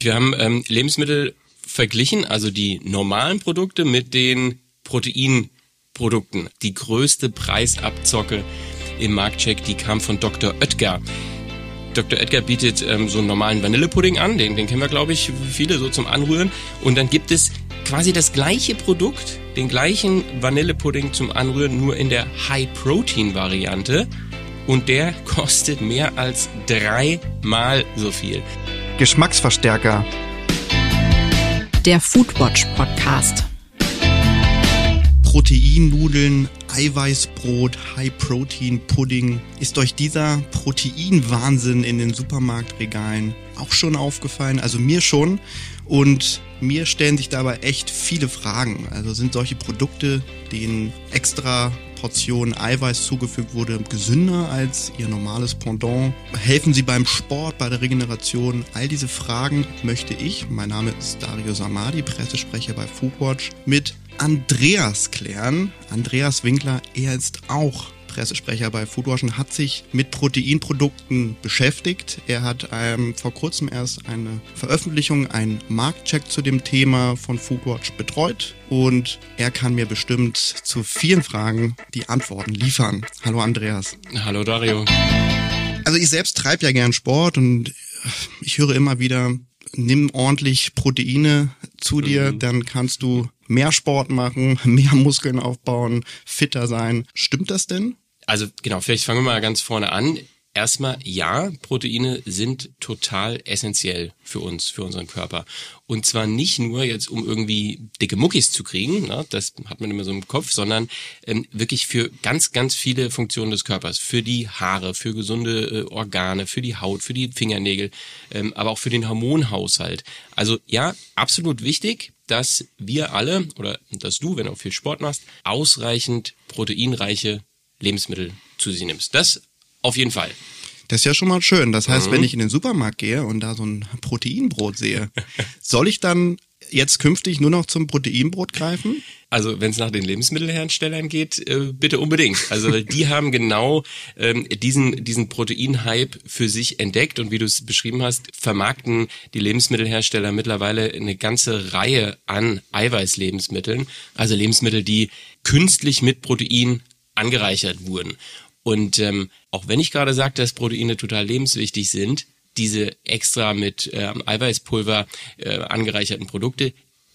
Wir haben ähm, Lebensmittel verglichen, also die normalen Produkte mit den Proteinprodukten. Die größte Preisabzocke im Marktcheck, die kam von Dr. Oetker. Dr. Oetker bietet ähm, so einen normalen Vanillepudding an, den, den kennen wir, glaube ich, viele so zum Anrühren. Und dann gibt es quasi das gleiche Produkt, den gleichen Vanillepudding zum Anrühren, nur in der High-Protein-Variante. Und der kostet mehr als dreimal so viel. Geschmacksverstärker. Der Foodwatch Podcast. Proteinnudeln, Eiweißbrot, High-Protein-Pudding. Ist euch dieser Proteinwahnsinn in den Supermarktregalen auch schon aufgefallen? Also mir schon. Und mir stellen sich dabei echt viele Fragen. Also sind solche Produkte, denen extra Portion Eiweiß zugefügt wurde, gesünder als ihr normales Pendant? Helfen sie beim Sport, bei der Regeneration? All diese Fragen möchte ich, mein Name ist Dario Samadi, Pressesprecher bei Foodwatch, mit Andreas klären. Andreas Winkler, er ist auch Pressesprecher bei Foodwatch und hat sich mit Proteinprodukten beschäftigt. Er hat ähm, vor kurzem erst eine Veröffentlichung, einen Marktcheck zu dem Thema von Foodwatch betreut und er kann mir bestimmt zu vielen Fragen die Antworten liefern. Hallo Andreas. Hallo Dario. Also ich selbst treibe ja gern Sport und ich höre immer wieder, nimm ordentlich Proteine zu dir, mhm. dann kannst du mehr Sport machen, mehr Muskeln aufbauen, fitter sein. Stimmt das denn? Also genau, vielleicht fangen wir mal ganz vorne an. Erstmal, ja, Proteine sind total essentiell für uns, für unseren Körper. Und zwar nicht nur jetzt, um irgendwie dicke Muckis zu kriegen, ne, das hat man immer so im Kopf, sondern ähm, wirklich für ganz, ganz viele Funktionen des Körpers. Für die Haare, für gesunde äh, Organe, für die Haut, für die Fingernägel, ähm, aber auch für den Hormonhaushalt. Also ja, absolut wichtig, dass wir alle, oder dass du, wenn du auch viel Sport machst, ausreichend proteinreiche Lebensmittel zu sich nimmst. Das auf jeden Fall. Das ist ja schon mal schön. Das heißt, mhm. wenn ich in den Supermarkt gehe und da so ein Proteinbrot sehe, soll ich dann jetzt künftig nur noch zum Proteinbrot greifen? Also wenn es nach den Lebensmittelherstellern geht, äh, bitte unbedingt. Also die haben genau ähm, diesen diesen Proteinhype für sich entdeckt und wie du es beschrieben hast, vermarkten die Lebensmittelhersteller mittlerweile eine ganze Reihe an Eiweißlebensmitteln, also Lebensmittel, die künstlich mit Protein angereichert wurden. Und ähm, auch wenn ich gerade sagte, dass Proteine total lebenswichtig sind, diese extra mit äh, Eiweißpulver äh, angereicherten Produkte,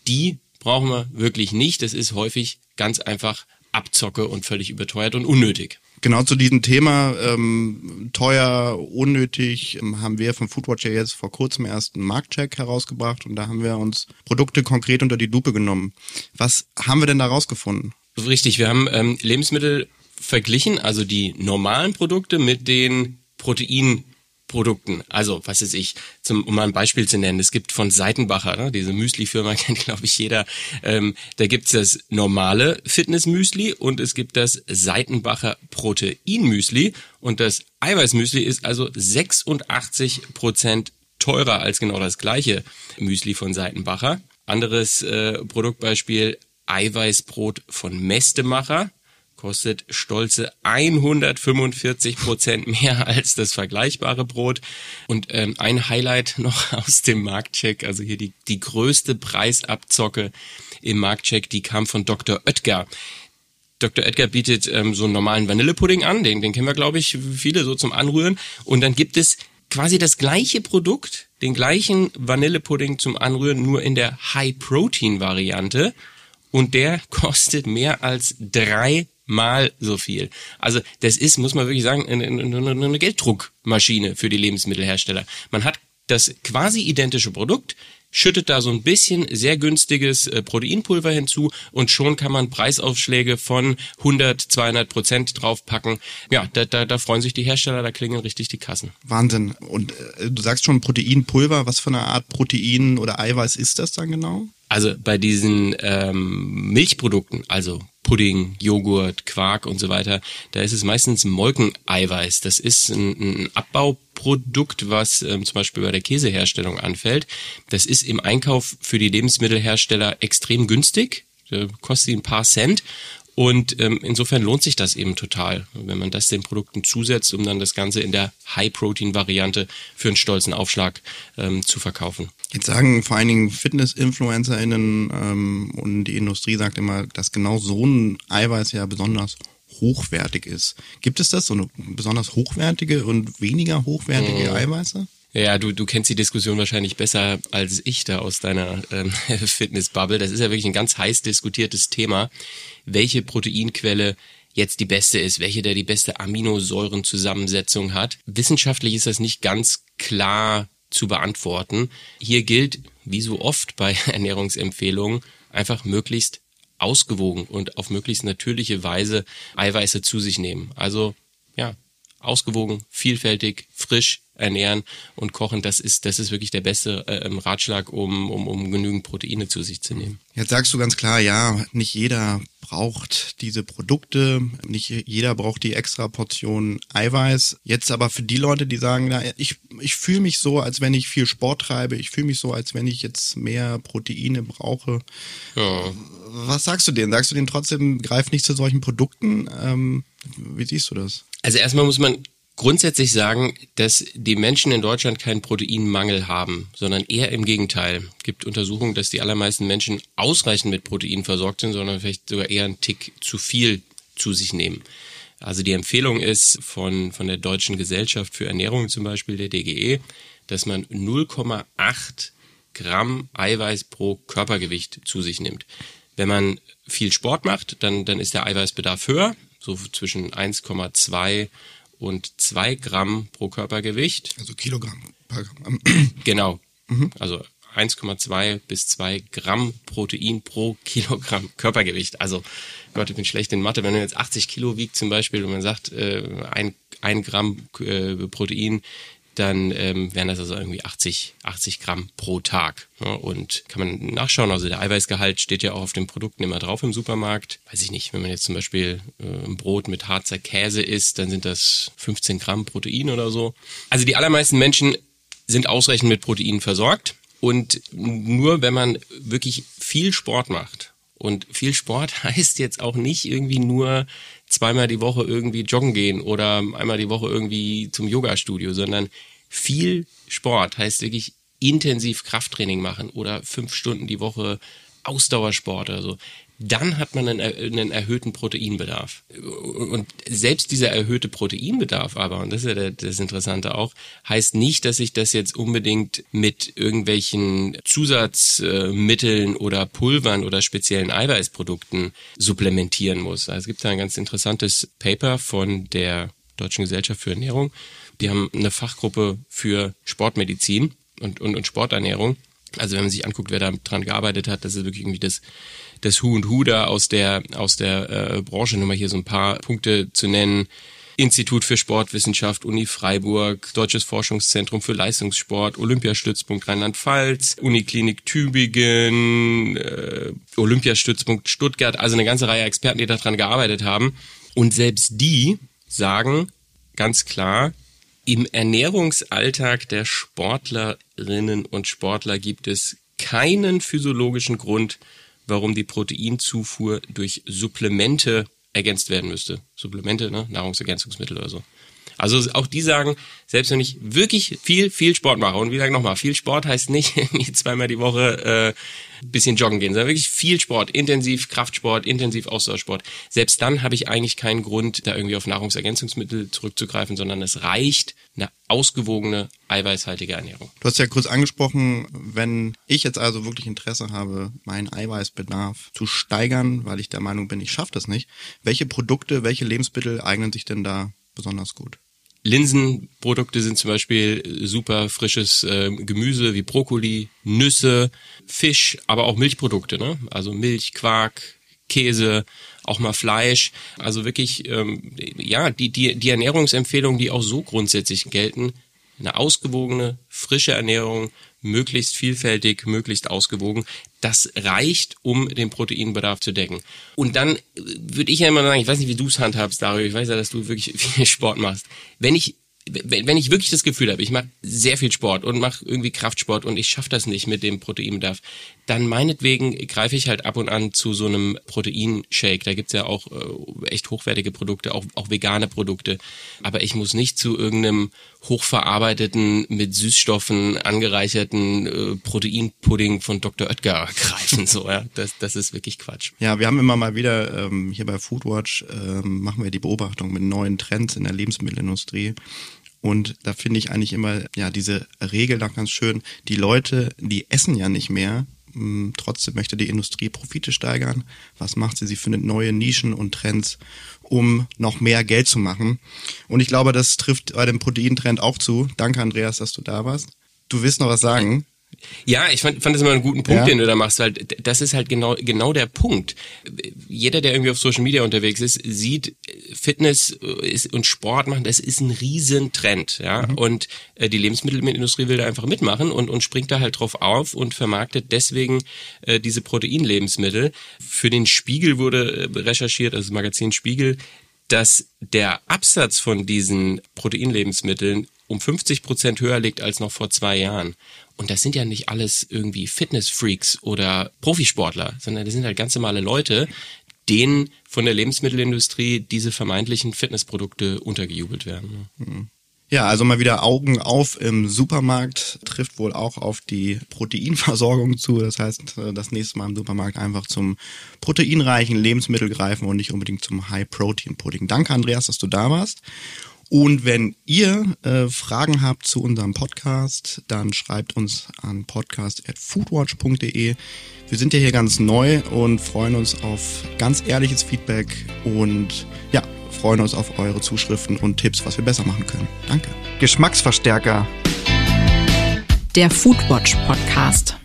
die brauchen wir wirklich nicht. Das ist häufig ganz einfach Abzocke und völlig überteuert und unnötig. Genau zu diesem Thema ähm, teuer, unnötig ähm, haben wir von Foodwatch ja jetzt vor kurzem erst einen Marktcheck herausgebracht und da haben wir uns Produkte konkret unter die Lupe genommen. Was haben wir denn da rausgefunden? Richtig, wir haben ähm, Lebensmittel verglichen, also die normalen Produkte mit den Proteinprodukten. Also, was ist ich, zum, um mal ein Beispiel zu nennen, es gibt von Seitenbacher, ne, diese Müsli-Firma kennt, glaube ich, jeder, ähm, da gibt's das normale Fitness-Müsli und es gibt das Seitenbacher Protein-Müsli und das Eiweiß-Müsli ist also 86 Prozent teurer als genau das gleiche Müsli von Seitenbacher. Anderes äh, Produktbeispiel, Eiweißbrot von Mestemacher kostet stolze 145 Prozent mehr als das vergleichbare Brot. Und ähm, ein Highlight noch aus dem Marktcheck, also hier die, die größte Preisabzocke im Marktcheck, die kam von Dr. Oetker. Dr. Oetker bietet ähm, so einen normalen Vanillepudding an, den, den kennen wir, glaube ich, viele so zum Anrühren. Und dann gibt es quasi das gleiche Produkt, den gleichen Vanillepudding zum Anrühren, nur in der High-Protein-Variante. Und der kostet mehr als drei mal so viel. Also das ist, muss man wirklich sagen, eine, eine, eine Gelddruckmaschine für die Lebensmittelhersteller. Man hat das quasi identische Produkt, schüttet da so ein bisschen sehr günstiges äh, Proteinpulver hinzu und schon kann man Preisaufschläge von 100, 200 Prozent draufpacken. Ja, da, da, da freuen sich die Hersteller, da klingeln richtig die Kassen. Wahnsinn. Und äh, du sagst schon Proteinpulver, was für eine Art Protein oder Eiweiß ist das dann genau? Also bei diesen ähm, Milchprodukten, also Pudding, Joghurt, Quark und so weiter, da ist es meistens Molkeneiweiß. Das ist ein, ein Abbauprodukt, was ähm, zum Beispiel bei der Käseherstellung anfällt. Das ist im Einkauf für die Lebensmittelhersteller extrem günstig, kostet ein paar Cent Und ähm, insofern lohnt sich das eben total, wenn man das den Produkten zusetzt, um dann das Ganze in der High-Protein-Variante für einen stolzen Aufschlag ähm, zu verkaufen. Jetzt sagen vor allen Dingen Fitness-InfluencerInnen ähm, und die Industrie sagt immer, dass genau so ein Eiweiß ja besonders hochwertig ist. Gibt es das, so eine besonders hochwertige und weniger hochwertige mhm. Eiweiße? Ja, du, du kennst die Diskussion wahrscheinlich besser als ich da aus deiner ähm, Fitnessbubble. Das ist ja wirklich ein ganz heiß diskutiertes Thema, welche Proteinquelle jetzt die beste ist, welche der die beste Aminosäurenzusammensetzung hat. Wissenschaftlich ist das nicht ganz klar zu beantworten. Hier gilt, wie so oft bei Ernährungsempfehlungen, einfach möglichst ausgewogen und auf möglichst natürliche Weise Eiweiße zu sich nehmen. Also ja, ausgewogen, vielfältig, frisch, ernähren und kochen, das ist, das ist wirklich der beste äh, Ratschlag, um, um, um genügend Proteine zu sich zu nehmen. Jetzt sagst du ganz klar, ja, nicht jeder braucht diese Produkte, nicht jeder braucht die extra Portion Eiweiß. Jetzt aber für die Leute, die sagen, na, ich, ich fühle mich so, als wenn ich viel Sport treibe, ich fühle mich so, als wenn ich jetzt mehr Proteine brauche. Ja. Was sagst du denen? Sagst du denen trotzdem, greif nicht zu solchen Produkten? Ähm, wie siehst du das? Also erstmal muss man grundsätzlich sagen, dass die Menschen in Deutschland keinen Proteinmangel haben, sondern eher im Gegenteil. Es gibt Untersuchungen, dass die allermeisten Menschen ausreichend mit Protein versorgt sind, sondern vielleicht sogar eher einen Tick zu viel zu sich nehmen. Also die Empfehlung ist von, von der Deutschen Gesellschaft für Ernährung zum Beispiel, der DGE, dass man 0,8 Gramm Eiweiß pro Körpergewicht zu sich nimmt. Wenn man viel Sport macht, dann, dann ist der Eiweißbedarf höher, so zwischen 1,2 und zwei Gramm pro Körpergewicht. Also Kilogramm. Genau. Mhm. Also 1,2 bis 2 Gramm Protein pro Kilogramm Körpergewicht. Also Gott, ich bin schlecht in Mathe. Wenn man jetzt 80 Kilo wiegt zum Beispiel und man sagt, äh, ein, ein Gramm äh, Protein dann ähm, wären das also irgendwie 80, 80 Gramm pro Tag. Ja, und kann man nachschauen, also der Eiweißgehalt steht ja auch auf den Produkten immer drauf im Supermarkt. Weiß ich nicht, wenn man jetzt zum Beispiel äh, ein Brot mit Harzer Käse isst, dann sind das 15 Gramm Protein oder so. Also die allermeisten Menschen sind ausreichend mit Protein versorgt. Und nur wenn man wirklich viel Sport macht, und viel Sport heißt jetzt auch nicht irgendwie nur zweimal die Woche irgendwie joggen gehen oder einmal die Woche irgendwie zum Yoga-Studio, sondern viel Sport heißt wirklich intensiv Krafttraining machen oder fünf Stunden die Woche Ausdauersport oder so. Dann hat man einen, einen erhöhten Proteinbedarf. Und selbst dieser erhöhte Proteinbedarf aber, und das ist ja das Interessante auch, heißt nicht, dass ich das jetzt unbedingt mit irgendwelchen Zusatzmitteln oder Pulvern oder speziellen Eiweißprodukten supplementieren muss. Also es gibt da ein ganz interessantes Paper von der Deutschen Gesellschaft für Ernährung. Die haben eine Fachgruppe für Sportmedizin und, und, und Sporternährung. Also wenn man sich anguckt, wer da dran gearbeitet hat, das ist wirklich irgendwie das, das Hu und Hu da aus der, aus der äh, Branche. Nur mal hier so ein paar Punkte zu nennen. Institut für Sportwissenschaft, Uni Freiburg, Deutsches Forschungszentrum für Leistungssport, Olympiastützpunkt Rheinland-Pfalz, Uniklinik Tübingen, äh, Olympiastützpunkt Stuttgart, also eine ganze Reihe Experten, die daran gearbeitet haben. Und selbst die sagen ganz klar, im Ernährungsalltag der Sportlerinnen und Sportler gibt es keinen physiologischen Grund, warum die Proteinzufuhr durch Supplemente ergänzt werden müsste. Supplemente, ne? Nahrungsergänzungsmittel oder so. Also auch die sagen, selbst wenn ich wirklich viel, viel Sport mache, und wie gesagt nochmal, viel Sport heißt nicht zweimal die Woche äh, bisschen joggen gehen, sondern wirklich viel Sport, intensiv Kraftsport, intensiv Ausdauersport. Selbst dann habe ich eigentlich keinen Grund, da irgendwie auf Nahrungsergänzungsmittel zurückzugreifen, sondern es reicht eine ausgewogene, eiweißhaltige Ernährung. Du hast ja kurz angesprochen, wenn ich jetzt also wirklich Interesse habe, meinen Eiweißbedarf zu steigern, weil ich der Meinung bin, ich schaffe das nicht, welche Produkte, welche Lebensmittel eignen sich denn da besonders gut? Linsenprodukte sind zum Beispiel super frisches äh, Gemüse wie Brokkoli, Nüsse, Fisch, aber auch Milchprodukte, ne? Also Milch, Quark, Käse, auch mal Fleisch. Also wirklich, ähm, ja, die, die, die Ernährungsempfehlungen, die auch so grundsätzlich gelten, eine ausgewogene, frische Ernährung möglichst vielfältig, möglichst ausgewogen. Das reicht, um den Proteinbedarf zu decken. Und dann würde ich ja immer sagen, ich weiß nicht, wie du es handhabst, Dario, ich weiß ja, dass du wirklich viel Sport machst. Wenn ich wenn ich wirklich das Gefühl habe, ich mache sehr viel Sport und mache irgendwie Kraftsport und ich schaffe das nicht mit dem Proteinbedarf, dann meinetwegen greife ich halt ab und an zu so einem Proteinshake. Da gibt's ja auch äh, echt hochwertige Produkte, auch, auch vegane Produkte. Aber ich muss nicht zu irgendeinem hochverarbeiteten, mit Süßstoffen angereicherten äh, Proteinpudding von Dr. Oetker greifen. So, ja. Das, das ist wirklich Quatsch. Ja, wir haben immer mal wieder ähm, hier bei Foodwatch ähm, machen wir die Beobachtung mit neuen Trends in der Lebensmittelindustrie. Und da finde ich eigentlich immer, ja, diese Regel da ganz schön. Die Leute, die essen ja nicht mehr. Hm, trotzdem möchte die Industrie Profite steigern. Was macht sie? Sie findet neue Nischen und Trends, um noch mehr Geld zu machen. Und ich glaube, das trifft bei dem Proteintrend auch zu. Danke, Andreas, dass du da warst. Du willst noch was sagen? Ja, ich fand, fand das immer einen guten Punkt, ja. den du da machst, weil das ist halt genau, genau der Punkt. Jeder, der irgendwie auf Social Media unterwegs ist, sieht Fitness äh, und Sport machen, das ist ein Riesentrend, ja. Mhm. Und äh, die Lebensmittelindustrie will da einfach mitmachen und, und springt da halt drauf auf und vermarktet deswegen äh, diese Proteinlebensmittel. Für den Spiegel wurde äh, recherchiert, also das Magazin Spiegel, dass der Absatz von diesen Proteinlebensmitteln um 50 Prozent höher liegt als noch vor zwei Jahren. Und das sind ja nicht alles irgendwie Fitnessfreaks oder Profisportler, sondern das sind halt ganz normale Leute, denen von der Lebensmittelindustrie diese vermeintlichen Fitnessprodukte untergejubelt werden. Mhm. Ja, also mal wieder Augen auf im Supermarkt trifft wohl auch auf die Proteinversorgung zu. Das heißt, äh, das nächste Mal im Supermarkt einfach zum proteinreichen Lebensmittel greifen und nicht unbedingt zum High-Protein-Pudding. Danke, Andreas, dass du da warst. Und wenn ihr äh, Fragen habt zu unserem Podcast, dann schreibt uns an podcast.foodwatch.de. Wir sind ja hier ganz neu und freuen uns auf ganz ehrliches Feedback und ja, freuen uns auf eure Zuschriften und Tipps, was wir besser machen können. Danke. Geschmacksverstärker. Der Foodwatch Podcast.